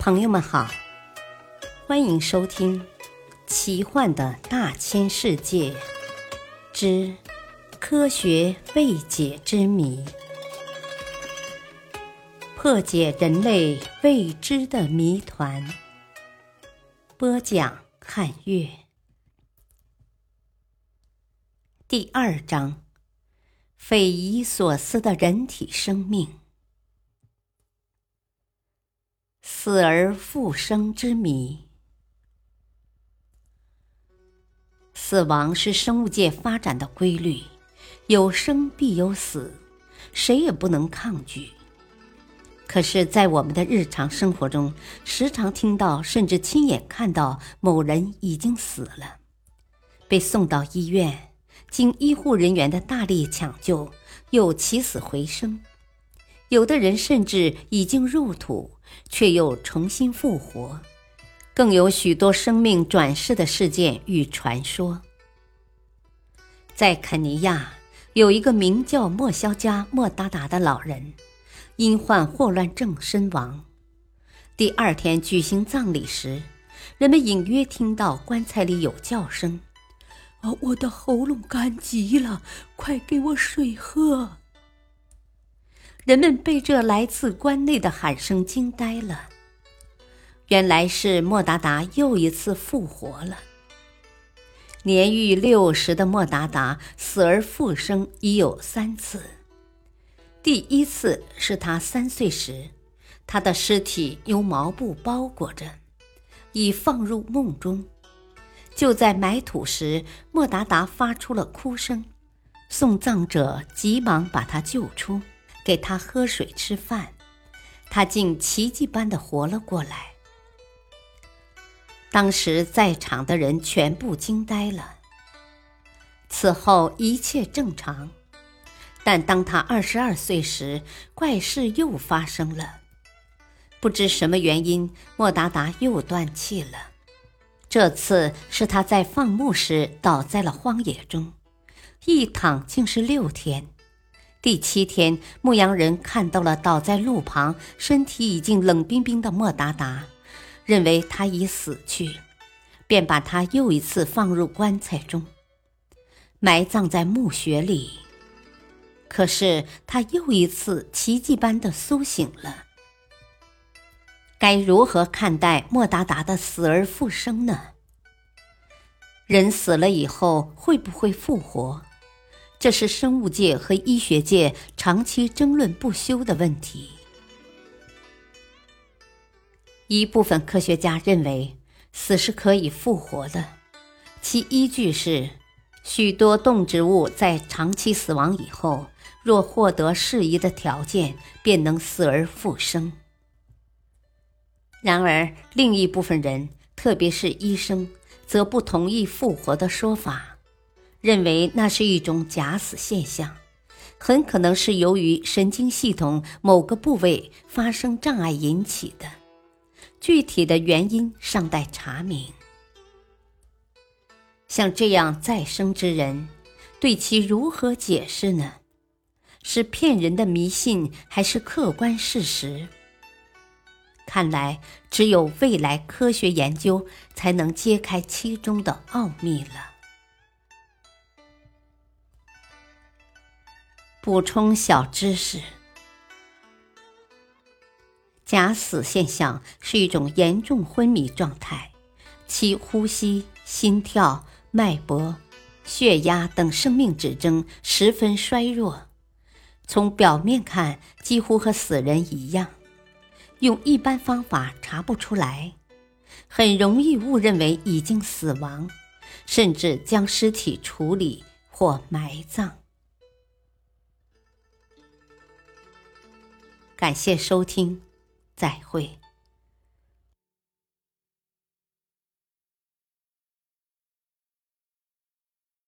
朋友们好，欢迎收听《奇幻的大千世界之科学未解之谜》，破解人类未知的谜团。播讲：汉月。第二章：匪夷所思的人体生命。死而复生之谜。死亡是生物界发展的规律，有生必有死，谁也不能抗拒。可是，在我们的日常生活中，时常听到甚至亲眼看到某人已经死了，被送到医院，经医护人员的大力抢救，又起死回生。有的人甚至已经入土。却又重新复活，更有许多生命转世的事件与传说。在肯尼亚，有一个名叫莫肖加莫达达的老人，因患霍乱症身亡。第二天举行葬礼时，人们隐约听到棺材里有叫声：“啊，我的喉咙干极了，快给我水喝。”人们被这来自关内的喊声惊呆了。原来是莫达达又一次复活了。年逾六十的莫达达死而复生已有三次。第一次是他三岁时，他的尸体用毛布包裹着，已放入梦中。就在埋土时，莫达达发出了哭声，送葬者急忙把他救出。给他喝水吃饭，他竟奇迹般的活了过来。当时在场的人全部惊呆了。此后一切正常，但当他二十二岁时，怪事又发生了。不知什么原因，莫达达又断气了。这次是他在放牧时倒在了荒野中，一躺竟是六天。第七天，牧羊人看到了倒在路旁、身体已经冷冰冰的莫达达，认为他已死去，便把他又一次放入棺材中，埋葬在墓穴里。可是他又一次奇迹般的苏醒了。该如何看待莫达达的死而复生呢？人死了以后会不会复活？这是生物界和医学界长期争论不休的问题。一部分科学家认为死是可以复活的，其依据是许多动植物在长期死亡以后，若获得适宜的条件，便能死而复生。然而，另一部分人，特别是医生，则不同意复活的说法。认为那是一种假死现象，很可能是由于神经系统某个部位发生障碍引起的，具体的原因尚待查明。像这样再生之人，对其如何解释呢？是骗人的迷信，还是客观事实？看来，只有未来科学研究才能揭开其中的奥秘了。补充小知识：假死现象是一种严重昏迷状态，其呼吸、心跳、脉搏、血压等生命指征十分衰弱，从表面看几乎和死人一样，用一般方法查不出来，很容易误认为已经死亡，甚至将尸体处理或埋葬。感谢收听，再会。